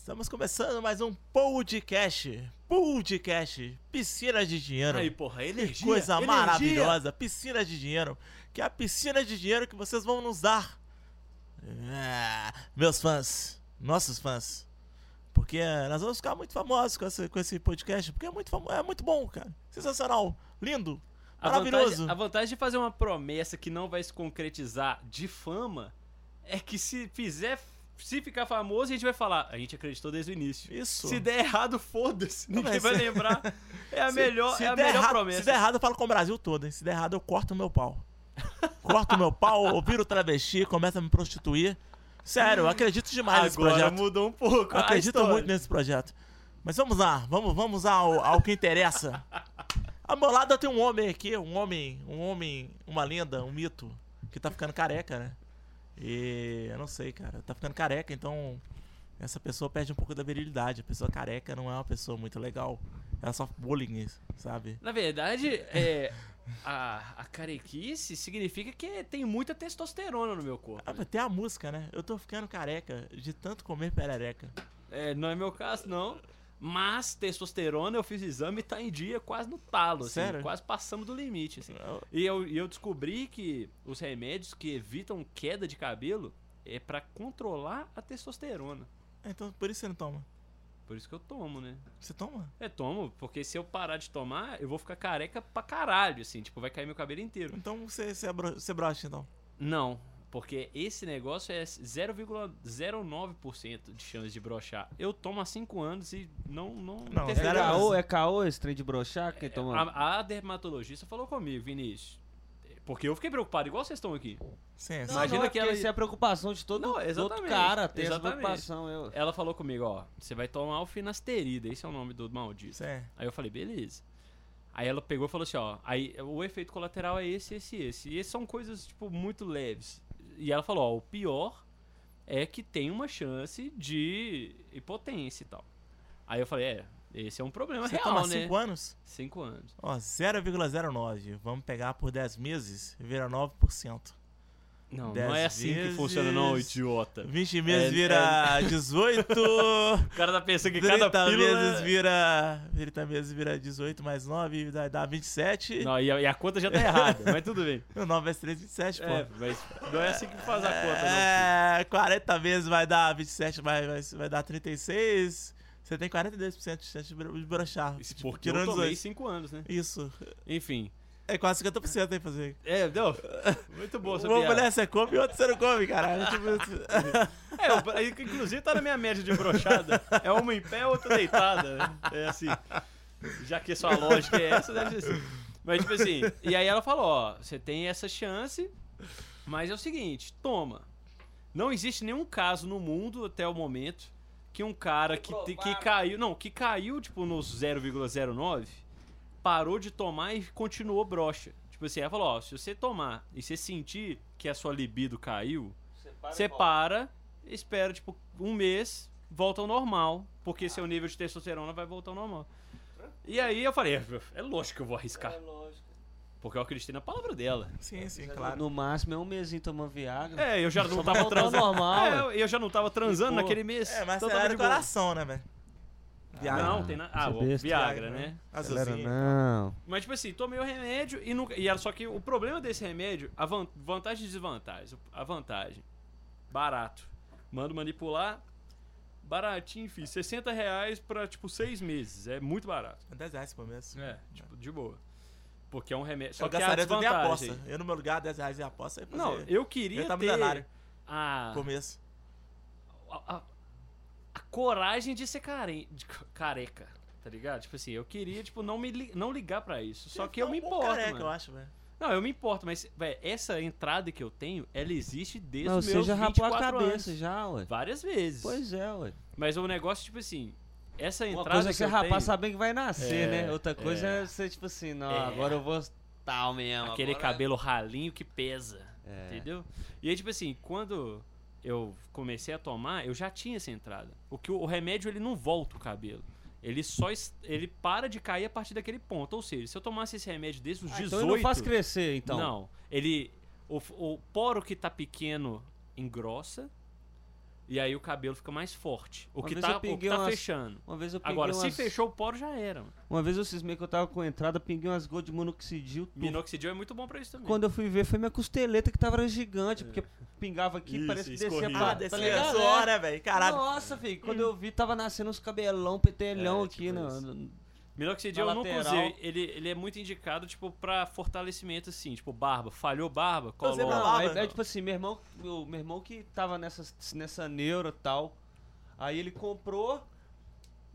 Estamos começando mais um podcast. Podcast. Piscina de dinheiro. Aí, porra, Que energia. coisa energia. maravilhosa. Piscina de dinheiro. Que é a piscina de dinheiro que vocês vão nos dar. Ah, meus fãs. Nossos fãs. Porque nós vamos ficar muito famosos com esse, com esse podcast. Porque é muito, famo- é muito bom, cara. Sensacional. Lindo. A Maravilhoso. vantagem, a vantagem de fazer uma promessa que não vai se concretizar de fama é que se fizer, se ficar famoso, a gente vai falar, a gente acreditou desde o início. Isso. Se der errado, foda-se. Ninguém vai lembrar. É a Se- melhor, se é a melhor errado- promessa. Se der errado, eu falo com o Brasil todo, hein? Se der errado, eu corto o meu pau. corto o meu pau, eu viro travesti, começo a me prostituir. Sério, eu acredito demais nesse Agora projeto. mudou um pouco. Eu a acredito muito nesse projeto. Mas vamos lá, vamos, vamos ao, ao que interessa. Meu lado tenho um homem aqui, um homem, um homem, uma lenda, um mito, que tá ficando careca, né? E eu não sei, cara, tá ficando careca, então essa pessoa perde um pouco da virilidade. A pessoa careca não é uma pessoa muito legal. Ela sofre bullying, sabe? Na verdade, é, a, a carequice significa que tem muita testosterona no meu corpo. Ah, tem a música, né? Eu tô ficando careca de tanto comer perereca. É, não é meu caso, não. Mas testosterona, eu fiz exame e tá em dia quase no talo, assim, Sério? quase passamos do limite, assim. E eu, e eu descobri que os remédios que evitam queda de cabelo é pra controlar a testosterona. Então por isso você não toma. Por isso que eu tomo, né? Você toma? É, tomo, porque se eu parar de tomar, eu vou ficar careca pra caralho, assim, tipo, vai cair meu cabelo inteiro. Então você, você, é bro- você brocha, então. Não, porque esse negócio é 0,09% de chance de brochar. Eu tomo há 5 anos e não não, Não, É caô, é caô esse trem de brochar? Quem toma... A, a dermatologista falou comigo, Vinícius. Porque eu fiquei preocupado, igual vocês estão aqui. Sim, Não. Imagina não, é que ela- Isso é a preocupação de todo, Não, todo exatamente, cara, tem exatamente. essa preocupação. Eu... Ela falou comigo, ó, você vai tomar o finasterida, esse é o nome do maldito. Sim. Aí eu falei, beleza. Aí ela pegou e falou assim, ó, aí o efeito colateral é esse, esse e esse. E esses são coisas, tipo, muito leves. E ela falou, ó, o pior é que tem uma chance de impotência e tal. Aí eu falei, é, esse é um problema Você real, toma né? 5 anos? Cinco anos. Ó, 0,09. Vamos pegar por 10 meses vira 9%. Não, não é assim que vezes- funciona não, idiota. 20 meses É- vira 18. O cara tá pensando que cada 30 pílula... meses vira. 30 meses vira 18 mais 9, dá, dá 27. Não, e a, e a conta já tá errada, mas tudo bem. Não, 9 vezes 3, 27, pô. É, mas não é assim que faz a conta, não. É, 40 vezes vai dar 27, vai, vai, vai dar 36. Você tem 42% de chance de bro- de brochar. Isso Tipo, porque eu tomei dois. 5 anos, né? Isso. Enfim. É quase 50% aí fazer. É, deu. Muito boa essa Uma mulher você come e outra você não come, caralho. Tipo, É, eu- inclusive tá na minha média de brochada. É uma em pé, outra deitada. né? É assim. Já que sua lógica é essa, deve ser assim. Mas, tipo assim, e aí ela falou: ó, você tem essa chance, mas é o seguinte, toma. Não existe nenhum caso no mundo até o momento que um cara que, que caiu. Não, que caiu, tipo, nos 0,09, parou de tomar e continuou broxa. Tipo assim, ela falou: ó, se você tomar e você sentir que a sua libido caiu, você para, espera tipo um mês, volta ao normal, porque seu nível de testosterona vai voltar ao normal. E aí eu falei, é, é lógico que eu vou arriscar, lógico. porque eu acreditei na palavra dela. sim, sim, claro. No máximo é um mesinho tomando Viagra. É, eu já não tava transando. normal, É, eu- já não tava transando Pô. naquele mês. É, mas então era de do coração, né, velho? Viagra. Não, tem nada. Ah, Você o besta. Viagra, Viagra, né? Acelera Azulzinho. não. Mas, tipo assim, tomei o remédio e nunca. E era só que o problema desse remédio, a van- vantagem e desvantagem. A vantagem, barato. Mando manipular, baratinho, enfim. 60 reais pra, tipo, seis meses. É muito barato. 10 reais por mês. É, tipo, de boa. Porque é um remédio. Só eu que a gastaria tudo em aposta. Eu no meu lugar, 10 reais em aposta. Não, eu queria Eu tá ter milionário. a, por mês. a, a- a coragem de ser care, de ca- careca, tá ligado? Tipo assim, eu queria, tipo, não, me li- não ligar pra isso. Só que eu me bom importo, careca, mano. eu acho, velho. Não, eu me importo, mas, velho, essa entrada que eu tenho, ela existe desde Não, os você já rapou a 24 cabeça anos. já, ué. Várias vezes. Pois é, ué. Mas o negócio, tipo assim, essa Uma entrada coisa é que você rapar tenho, sabendo que vai nascer, É, né? Outra coisa é. é, você, tipo assim, não, É. agora eu vou tal mesmo. aquele agora- cabelo ralinho que pesa, É. entendeu? E aí, tipo assim, quando eu comecei a tomar, eu já tinha essa entrada. O que o, remédio, ele não volta o cabelo. Ele só ele para de cair a partir daquele ponto. Ou seja, se eu tomasse esse remédio desde os Ah, 18... então ele não faz crescer, então. Não. Ele. O, o poro que tá pequeno engrossa. E aí o cabelo fica mais forte. O Uma que tá, o que tá umas- fechando. Uma vez eu peguei Agora, se umas... fechou o poro, já era. Mano. Uma vez eu cismei que eu tava com entrada, pinguei umas gotas de monoxidil. tudo. Minoxidil é muito bom pra isso também. Quando eu fui ver, foi minha costeleta que tava gigante, porque pingava aqui, Isso, parece que descia pra... Ah, descia tá suor, É. velho? Caralho. Nossa, filho, quando eu vi, tava nascendo uns cabelão, petelhão É, aqui tipo no, no- Minoxidil eu nunca lateral. usei. Ele, ele é muito indicado, tipo, pra fortalecimento, assim. Tipo, barba. Falhou barba, pra Não, barba. aí, aí, tipo assim, meu irmão, meu, meu irmão que tava nessa, nessa neuro e tal, aí ele comprou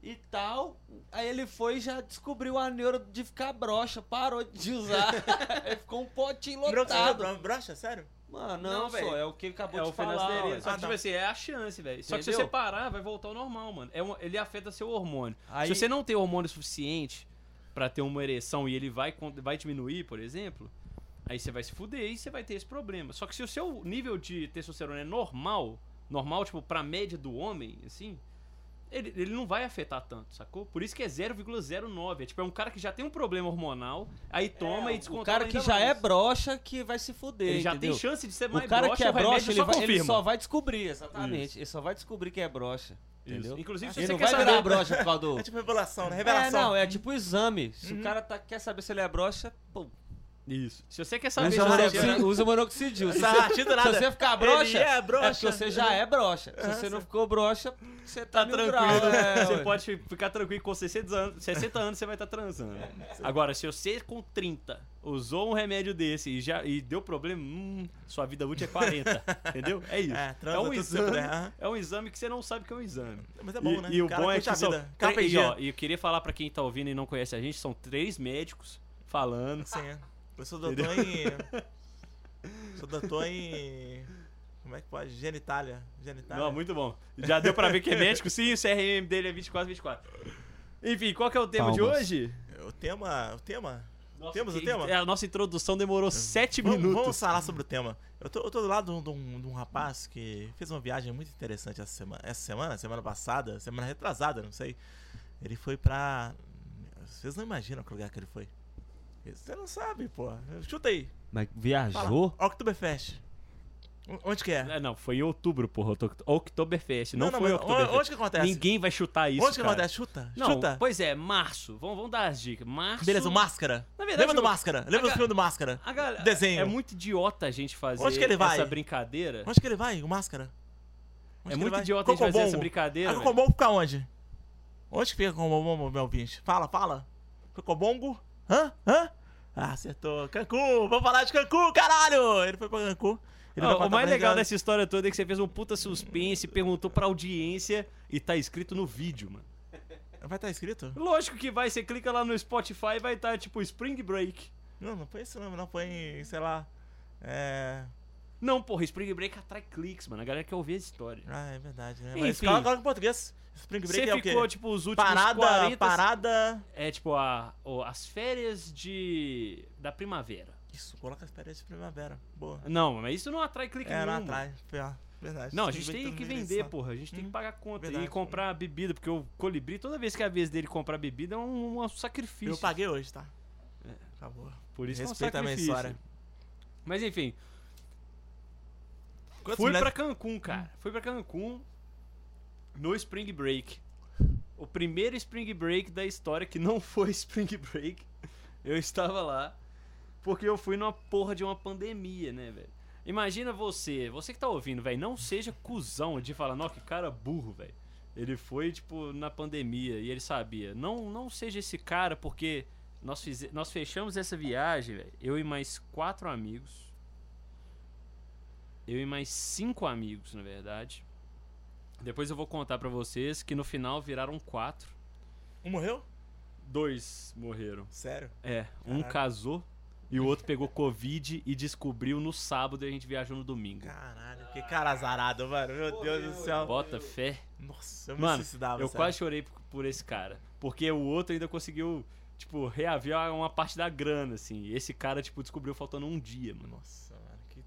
e tal, aí ele foi e já descobriu a neuro de ficar broxa, parou de usar, aí ficou um potinho lotado. Broxa, broxa, sério? Mano, Não, não, só, é o que ele acabou É de o falar. Só que, Ah, tipo tá. assim, é a chance, velho. Só que se você parar, vai voltar ao normal, mano. É um- ele afeta seu hormônio. Aí- Se você não tem hormônio suficiente pra ter uma ereção e ele vai, vai diminuir, por exemplo, aí você vai se fuder e você vai ter esse problema. Só que se o seu nível de testosterona é normal, normal, tipo, pra média do homem, assim, ele, ele não vai afetar tanto, sacou? Por isso que é 0,09. É tipo, é um cara que já tem um problema hormonal, aí toma e o descontrola cara que já mais. é broxa que vai se fuder, Ele já entendeu? tem chance de ser mais O cara broxa, que é o broxa, ele, só vai- ele só vai descobrir, exatamente. Ele só vai descobrir que é broxa, Isso. entendeu? Inclusive, se Ele você não quer vai virar saber... broxa por causa do... É tipo revelação, né? É, Revelação. não, é tipo exame. Se Uhum. o cara tá, quer saber se ele é broxa, pô, Isso. Se você quer saber usa se você monoxidil. é... Usa monoxidil. Se você, ratita se nada. você ficar broxa, é broxa. é porque você já é broxa. Se você não ficou broxa, você tá, Tá tranquilo. grau, é, você ué. pode ficar tranquilo com 60 anos, 60 anos você vai estar transando. Agora, se você com 30 usou um remédio desse e já e deu problema, hum, sua vida útil é 40. entendeu? É isso. É, É, um exame. né? Aham. É um exame que você não sabe que é um exame. Mas é bom, e, né? e o cara bom é que são, e, ó, e eu queria falar pra quem tá ouvindo e não conhece a gente, são três médicos falando. Sim, é. Eu sou doutor em... Sou doutor em... Como é que pode? Genitália. Genitália. Não, muito bom. Já deu pra ver que é médico? Sim, o CRM dele é 24, 24. Enfim, qual que é o tema de Palmas. hoje? O tema... O tema... Nossa, Temos o tema? é, A nossa introdução demorou 7 Vamos, minutos. vamos falar sobre o tema. Eu tô, eu tô do lado de um, de um- de um rapaz que fez uma viagem muito interessante essa semana. Essa semana, semana passada, semana retrasada, não sei. Ele foi pra. Vocês não imaginam que lugar que ele foi. Você não sabe, pô. Chuta aí. Mas Fala. viajou? Oktoberfest. O- Onde que é? É, não, foi em outubro, porra. Oktoberfest. Não, foi mas Oktoberfest. Onde que acontece? Ninguém vai chutar isso. onde que cara. acontece? Chuta. Não, Chuta. pois é, março. Vamos, vamos dar as dicas. Março. Beleza, o Máscara. Na verdade, Lembra do o- Máscara? Lembra do ga- filme do Máscara? A galera, Desenho. É muito idiota a gente fazer Onde que ele vai? essa brincadeira. Onde que ele vai? O Máscara? Onde é muito vai? idiota a gente fazer essa brincadeira. A velho. Cocobongo fica onde? Onde que fica Cocobongo, meu ouvinte? Fala, fala. Cocobongo? Hã? Hã? Ah, acertou. Cancún. Vamos falar de Cancún, caralho! Ele foi pra Cancún. Vai o mais legal dessa história toda é que você fez um puta suspense, perguntou pra audiência e tá escrito no vídeo, mano. Vai estar escrito? Lógico que vai, você clica lá no Spotify e vai estar tipo Spring Break. Não, não esse nome, não. Foi em, sei lá... É... Não, porra, Spring Break atrai cliques, mano. A galera quer ouvir a história. Ah, é verdade, né? Enfim. Mas coloca coloca em português. Spring Break Você é o quê? ficou, tipo, os últimos Parada, 40... parada... É, tipo, a, o- as férias de... da primavera. Isso, coloca as férias de primavera. Boa. Não, mas isso não atrai clique É, nenhum. não atrai. Ó, verdade. Não, a gente tem que vender, direção. porra. A gente tem que Hum, pagar conta verdade. e comprar bebida, porque o colibri, toda vez que é a vez dele comprar bebida, é um, um sacrifício. Eu paguei hoje, tá? Acabou. Por isso Respeita que é a um minha sacrifício. história. Mas enfim, Fui mulheres- pra Cancún, cara. Fui pra Cancún no Spring Break. O primeiro Spring Break da história que não foi Spring Break. Eu estava lá porque eu fui numa porra de uma pandemia, né, velho? Imagina você, você que tá ouvindo, velho, não seja cuzão de falar, não, que cara burro, velho. Ele foi, tipo, na pandemia e ele sabia. Não, não seja esse cara, porque nós, fize- nós fechamos essa viagem, velho, eu e mais quatro amigos. Eu e mais cinco amigos, na verdade. Depois eu vou contar pra vocês que no final viraram quatro. Um morreu? Dois morreram. Sério? É, um casou e o outro pegou Covid e descobriu no sábado e a gente viajou no domingo. Caralho, que cara azarado, mano. Meu Deus do céu. Bota fé. Nossa, eu me Mano, suicidava. eu sério. quase chorei por, por esse cara. Porque o outro ainda conseguiu, tipo, reaver uma parte da grana, assim. Esse cara, tipo, descobriu faltando um dia, mano. Nossa,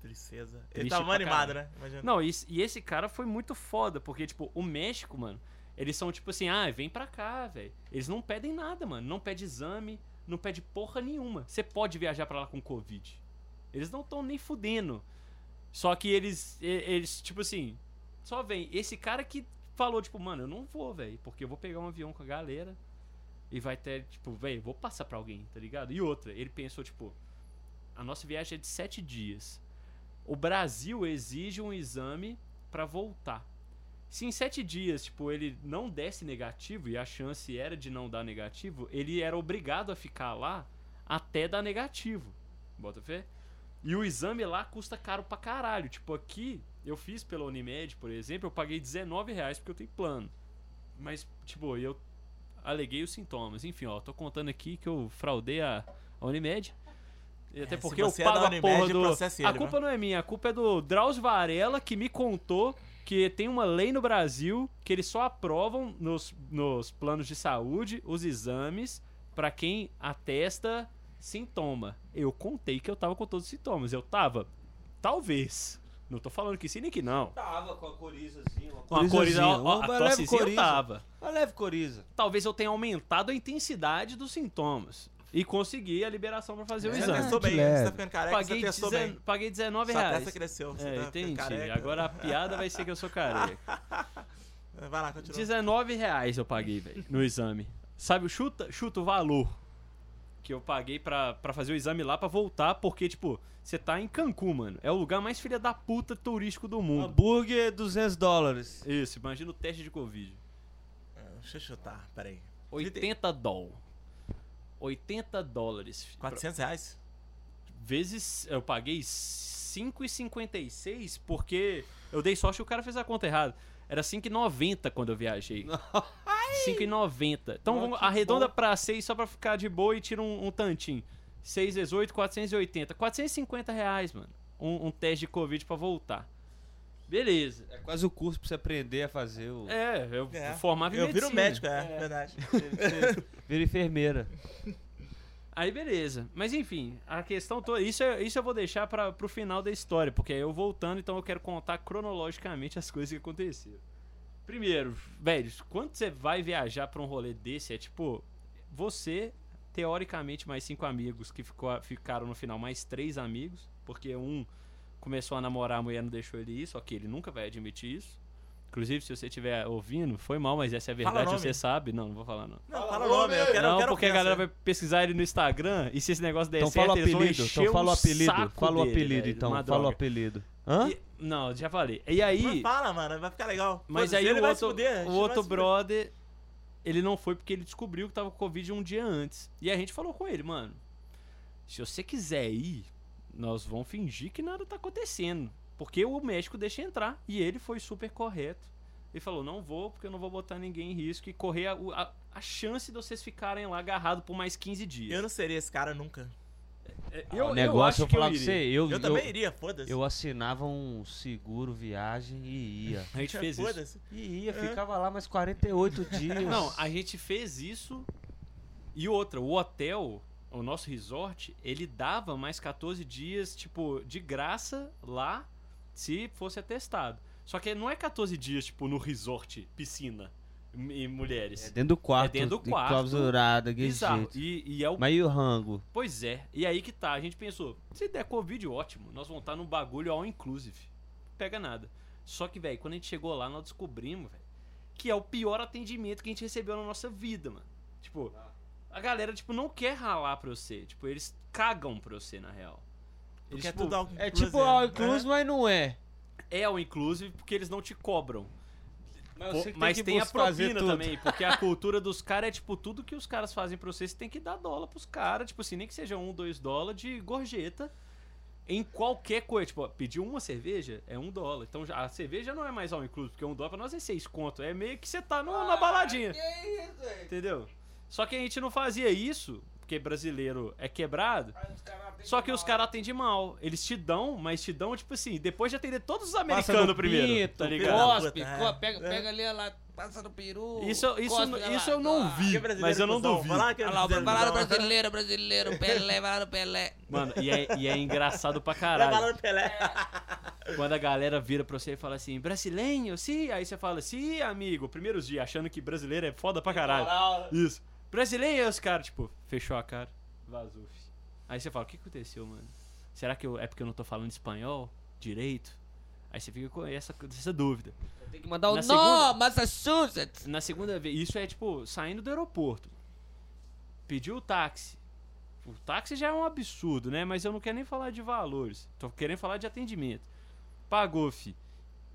tristeza. Ele Triste tava pra animado, caralho. né? Imagina. Não, e, e esse cara foi muito foda, porque, tipo, o México, mano, eles são tipo assim, ah, vem pra cá, velho. Eles não pedem nada, mano. Não pede exame, não pede porra nenhuma. Você pode viajar pra lá com Covid. Eles não estão nem fudendo. Só que eles, eles, tipo assim, Só vem. Esse cara que falou, tipo, mano, eu não vou, velho, porque eu vou pegar um avião com a galera e vai ter, tipo, velho, vou passar pra alguém, tá ligado? E outra, ele pensou, tipo, a nossa viagem é de sete dias. O Brasil exige um exame pra voltar. Se em sete dias, tipo, ele não desse negativo, e a chance era de não dar negativo, ele era obrigado a ficar lá até dar negativo. Bota fé? E o exame lá custa caro pra caralho. Tipo, aqui, eu fiz pela Unimed, por exemplo, eu paguei 19 reais porque eu tenho plano. Mas, tipo, eu aleguei os sintomas. Enfim, ó, tô contando aqui que eu fraudei a, a Unimed. E até se porque eu é da pago a Unimed, porra do. processe A ele, culpa não é minha, a culpa é do Drauzio Varela que me contou que tem uma lei no Brasil que eles só aprovam nos, nos planos de saúde os exames pra quem atesta sintoma. Eu contei que eu tava com todos os sintomas. Eu tava, talvez. Não tô falando que sim nem que não. Tava com a corizazinha, uma Com a coriza, ó, a Uma leve eu coriza. tava. Uma leve coriza. Talvez eu tenha aumentado a intensidade dos sintomas. E consegui a liberação pra fazer o Você exame. testou bem, leve. você tá ficando careca, Paguei, você testou dezen- bem. paguei 19 Sua reais. testa cresceu, você É, tá ficando entendi. careca. Agora a piada vai ser que eu sou careca. Vai lá, continua. 19 reais eu paguei, velho, no exame. Sabe, o chuta, chuta o valor que eu paguei pra, pra fazer o exame lá pra voltar, porque, tipo, você tá em Cancún, mano. É o lugar mais filha da puta turístico do mundo. Hambúrguer, 200 dólares. Isso, imagina o teste de Covid. Deixa eu chutar, peraí. 80 dólares. 80 dólares. 400 reais? Vezes, eu paguei 5,56 porque eu dei sorte que o cara fez a conta errada. Era 5,90 quando eu viajei. 5,90. Então vamos, arredonda bom. pra 6 só pra ficar de boa e tira um, um tantinho. 6 vezes 8, 480. 450 reais, mano. Um, um teste de Covid pra voltar. Beleza. É quase o curso pra você aprender a fazer o... É, eu É. formava em Eu viro medicina. médico, é, verdade. Você vira enfermeira. Aí beleza. Mas enfim, a questão toda. Isso, é- isso eu vou deixar para pro final da história, porque aí eu voltando, então eu quero contar cronologicamente as coisas que aconteceram. Primeiro, velho, quando você vai viajar pra um rolê desse, é tipo. Você, teoricamente, mais cinco amigos, que ficou, ficaram no final mais três amigos, porque um começou a namorar, a mulher não deixou ele ir, só que ele nunca vai admitir isso. Inclusive, se você estiver ouvindo, foi mal, mas essa é a verdade, você sabe. Não, não vou falar não. Não, fala o nome, eu quero, eu não, quero porque a galera vai pesquisar ele no Instagram e se esse negócio der Então certo, fala o eles vão apelido. encher Então fala o o apelido. saco Fala o apelido, então. Fala o apelido. Hã? E- não, já falei. E aí, Mas fala, mano, vai ficar legal. mas aí ele o outro, fuder, o outro brother, ele não foi porque ele descobriu que tava com Covid um dia antes. E a gente falou com ele, mano, se você quiser ir, nós vamos fingir que nada tá acontecendo. Porque o médico deixa entrar. E ele foi super correto. Ele falou, não vou, porque eu não vou botar ninguém em risco e correr a, a, a chance de vocês ficarem lá agarrados por mais 15 dias. Eu não seria esse cara nunca. É, Ah, eu, o eu negócio, acho eu que eu falar pra você, eu, Eu, também iria, foda-se. eu assinava um seguro viagem e ia. A gente fez isso. Foda-se. E ia, É. ficava lá mais 48 dias. Não, a gente fez isso. E outra, o hotel, o nosso resort, ele dava mais 14 dias, tipo, de graça lá, se fosse atestado. Só que não é 14 dias, tipo, no resort, piscina e É mulheres. dentro do quarto. É dentro do quarto. clausurado, Bizarro. E, e é o. Mas e o rango? Pois é. E aí que tá, a gente pensou, se der Covid, ótimo. Nós vamos estar num bagulho all inclusive. Pega nada. Só que, velho, quando a gente chegou lá, nós descobrimos, velho, que é o pior atendimento que a gente recebeu na nossa vida, mano. Tipo, a galera, tipo, não quer ralar pra você. Tipo, eles cagam pra você, na real. Eles, Porque é tipo, tudo all É inclusive, tipo all né? inclusive, mas não é. é all inclusive porque eles não te cobram. Mas, Pô, que mas que tem a propina também, porque a cultura dos caras é tipo, tudo que os caras fazem pra você, você tem que dar dólar pros caras, tipo assim, nem que seja um, dois dólares de gorjeta em qualquer coisa. Tipo, pedir uma cerveja é um dólar. Então já- a cerveja não é mais all inclusive, porque um dólar pra nós é seis conto. É meio que você tá no- na baladinha. Entendeu? Só que a gente não fazia isso, porque brasileiro é quebrado. Só que os caras atendem mal. Eles te dão, mas te dão, tipo assim, depois de atender todos os americanos no primeiro. pinto, tá ligado? Cospe, co- é. pega, É. pega ali, lá, passa no peru. Isso, isso, cospe lá, isso eu não vi, brasileiro mas eu não duvido. Lá, brasileiro brasileiro, brasileiro, Pelé, no Pelé. Mano, e é, e é engraçado pra caralho. no Pelé. Quando a galera vira pra você e fala assim, brasileiro, sim. Aí você fala, sim, amigo. Primeiros dias, achando que brasileiro é foda pra caralho. Isso. Brasileiro, aí os caras, tipo, fechou a cara, vazou. Aí você fala, o que aconteceu, mano? Será que eu, é porque eu não tô falando espanhol direito? Aí você fica com essa, essa dúvida. Tem que mandar o Na nó, Massachusetts. Na segunda vez, isso é tipo, saindo do aeroporto. Pediu o táxi. O táxi já é um absurdo, né? Mas eu não quero nem falar de valores. Tô querendo falar de atendimento. Pagou, fi.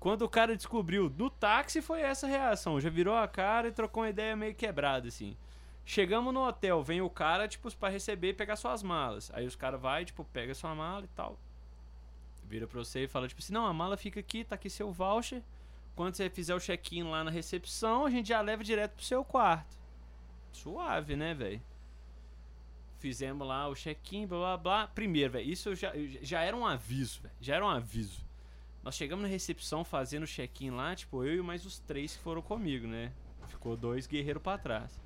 Quando o cara descobriu do táxi, foi essa reação. Já virou a cara e trocou uma ideia meio quebrada, assim. Chegamos no hotel, vem o cara, tipo, pra receber e pegar suas malas. Aí os caras vai, tipo, pega sua mala e tal. Vira pra você e fala, tipo assim, não, a mala fica aqui, tá aqui seu voucher. Quando você fizer o check-in lá na recepção, a gente já leva direto pro seu quarto. Suave, né, velho? Fizemos lá o check-in, blá blá blá. Primeiro, velho, isso já, já era um aviso, velho. Já era um aviso. Nós chegamos na recepção fazendo o check-in lá, tipo, eu e mais os três que foram comigo, né? Ficou dois guerreiros pra trás.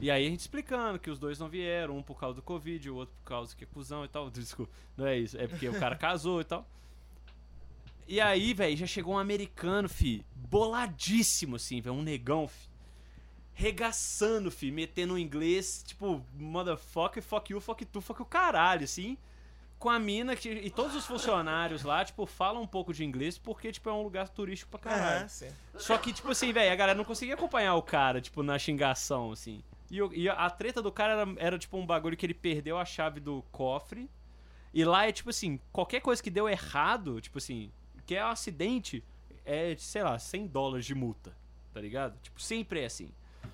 E aí a gente explicando que os dois não vieram, um por causa do Covid, o outro por causa que é cuzão e tal. Desculpa, não é isso, é porque o cara casou e tal. E aí, velho, já chegou um americano, fi, boladíssimo, assim, velho, um negão, fi. Regaçando, fi, metendo um inglês, tipo, motherfucker, fuck you, fuck tu, fuck o caralho, assim. Com a mina que, e todos os funcionários lá, tipo, falam um pouco de inglês porque, tipo, é um lugar turístico pra caralho. É, sim. Só que, tipo assim, velho, a galera não conseguia acompanhar o cara, tipo, na xingação, assim. E, e a treta do cara era, era, tipo, um bagulho que ele perdeu a chave do cofre. E lá é, tipo assim, qualquer coisa que deu errado, tipo assim, que é um acidente, é, sei lá, 100 dólares de multa, tá ligado? Tipo, sempre é assim.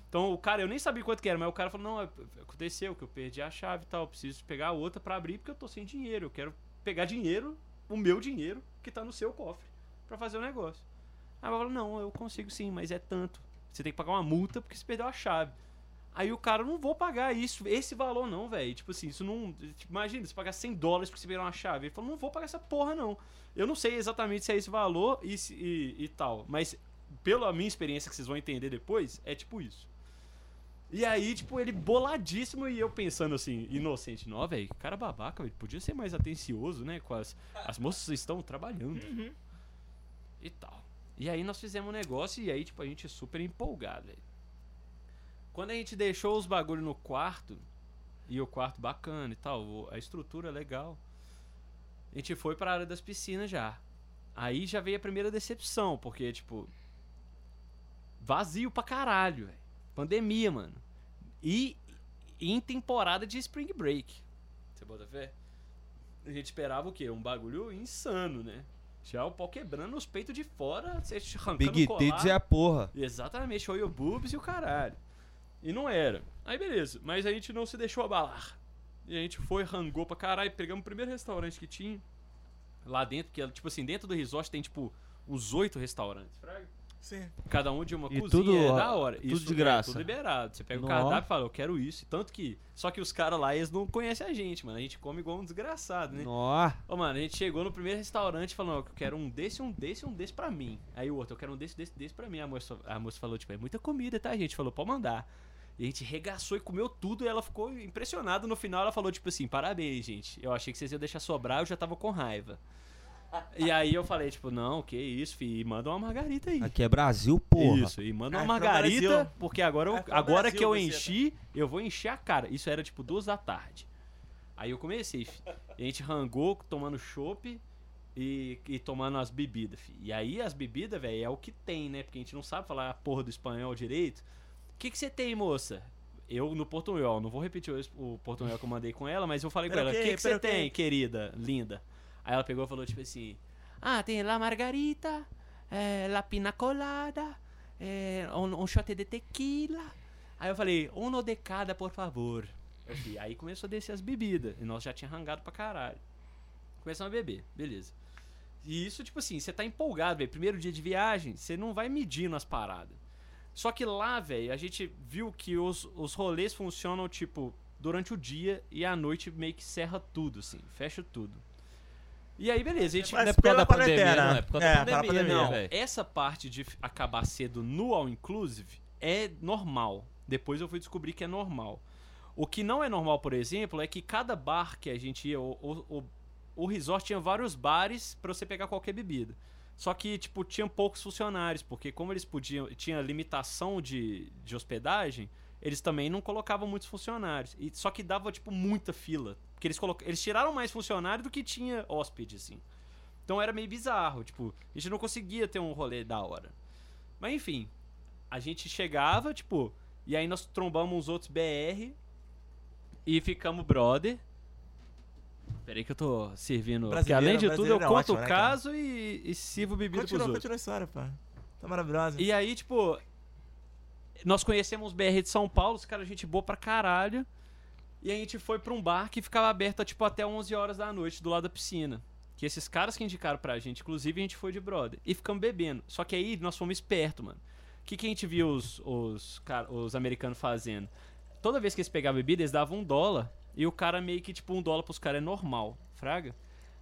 Então, o cara, eu nem sabia quanto que era, mas o cara falou, não, é- aconteceu que eu perdi a chave e tal, eu preciso pegar outra pra abrir porque eu tô sem dinheiro. Eu quero pegar dinheiro, o meu dinheiro, que tá no seu cofre, pra fazer o negócio. Aí eu falo, não, eu consigo sim, mas é tanto. Você tem que pagar uma multa porque você perdeu a chave. Aí o cara, não vou pagar isso, esse valor não, velho. Tipo assim, isso não. tipo, imagina, você pagar 100 dólares porque você perdeu uma chave. Ele falou, não vou pagar essa porra não. Eu não sei exatamente se é esse valor e, se- e, e tal, mas pela minha experiência que vocês vão entender depois, é tipo isso. E aí, tipo, ele boladíssimo e eu pensando assim, inocente, não, velho, cara babaca, velho, podia ser mais atencioso, né? Com as, as moças estão trabalhando Uhum. e tal. E aí nós fizemos um negócio e aí, tipo, a gente super empolgado, velho. Quando a gente deixou os bagulho no quarto, e o quarto bacana e tal, o- a estrutura é legal, a gente foi pra área das piscinas já. Aí já veio a primeira decepção, porque, tipo, vazio pra caralho, velho. Pandemia, mano. E em temporada de Spring Break. Você bota fé? A gente esperava o quê? Um bagulho insano, né? Já o pau quebrando os peitos de fora, você arrancando Big colar. Tits é a porra. Exatamente, show your boobs e o caralho. E não era. Aí beleza, mas a gente não se deixou abalar. E a gente foi, rangou pra caralho, pegamos o primeiro restaurante que tinha. Lá dentro, que tipo assim, dentro do resort tem tipo uns oito restaurantes. Sim. Cada um de uma E cozinha, tudo, é da hora. tudo Isso de é graça. tudo liberado. Você pega o Nó. cardápio e fala, eu quero isso. Tanto que. Só que os caras lá, eles não conhecem a gente, mano. A gente come igual um desgraçado, né? Nó. Ô, mano, a gente chegou no primeiro restaurante falando, eu quero um desse, um desse, um desse pra mim. Aí o outro, eu quero um desse, desse, desse pra mim. A moça, a moça falou, tipo, é muita comida, tá? A gente falou, pode mandar. E a gente regaçou e comeu tudo e ela ficou impressionada. No final ela falou, tipo assim, parabéns, gente. Eu achei que vocês iam deixar sobrar, eu já tava com raiva. E aí eu falei, tipo, não, que isso, fi, manda uma margarita aí. Aqui é Brasil, porra. Isso, e manda uma é margarita, Brasil. porque agora, eu- É agora Brasil, que eu enchi, eu vou encher a cara. Isso era tipo duas da tarde. Aí eu comecei, fi. E a gente rangou tomando chopp e, e tomando as bebidas, fi. E aí as bebidas, velho, é o que tem, né? Porque a gente não sabe falar a porra do espanhol direito. O que que você tem, moça? Eu no portunhol, não vou repetir o, portunhol que eu mandei com ela, mas eu falei com ela, o que que você tem, querida, linda? Aí ela pegou e falou, tipo assim, ah, tem la margarita, eh, la pina colada, eh, um, um shot de tequila. Aí eu falei, uno de cada, por favor. Fui- Aí começou a descer as bebidas. E nós já tinha rangado pra caralho. Começamos a beber, beleza. E isso, tipo assim, você tá empolgado, velho. Primeiro dia de viagem, você não vai medindo as paradas. Só que lá, velho, a gente viu que os, os rolês funcionam, tipo, durante o dia e à noite meio que serra tudo, assim, fecha tudo. E aí, beleza, a gente. Mas Não é por causa da pandemia, quarentena. não. É por causa É, da pandemia, pandemia, não, essa parte de acabar cedo no All Inclusive é normal. Depois eu fui descobrir que é normal. O que não é normal, por exemplo, é que cada bar que a gente ia, o, o, o, o resort tinha vários bares pra você pegar qualquer bebida. Só que, tipo, tinha poucos funcionários, porque como eles podiam. Tinha limitação de, de hospedagem, eles também não colocavam muitos funcionários. E, só que dava, tipo, muita fila. Porque eles, coloca, eles tiraram mais funcionário do que tinha hóspede, assim. Então era meio bizarro, tipo, a gente não conseguia ter um rolê da hora. Mas enfim, a gente chegava, tipo, e aí nós trombamos uns outros BR e ficamos brother. Peraí que eu tô servindo. Porque além de tudo, eu é conto ótimo, o né, caso e, e sirvo bebida pros Continua, outros. continua a história, pá. Tá maravilhosa. E aí, tipo, nós conhecemos BR de São Paulo, os caras, gente boa pra caralho. E a gente foi pra um bar que ficava aberto, tipo, até 11 horas da noite, do lado da piscina. Que esses caras que indicaram pra gente, inclusive, a gente foi de brother. E ficamos bebendo. Só que aí nós fomos espertos, mano. O que, que a gente viu os, os, os americanos fazendo? Toda vez que eles pegavam bebida, eles davam um dólar. E o cara meio que, tipo, um dólar pros caras é normal, fraga?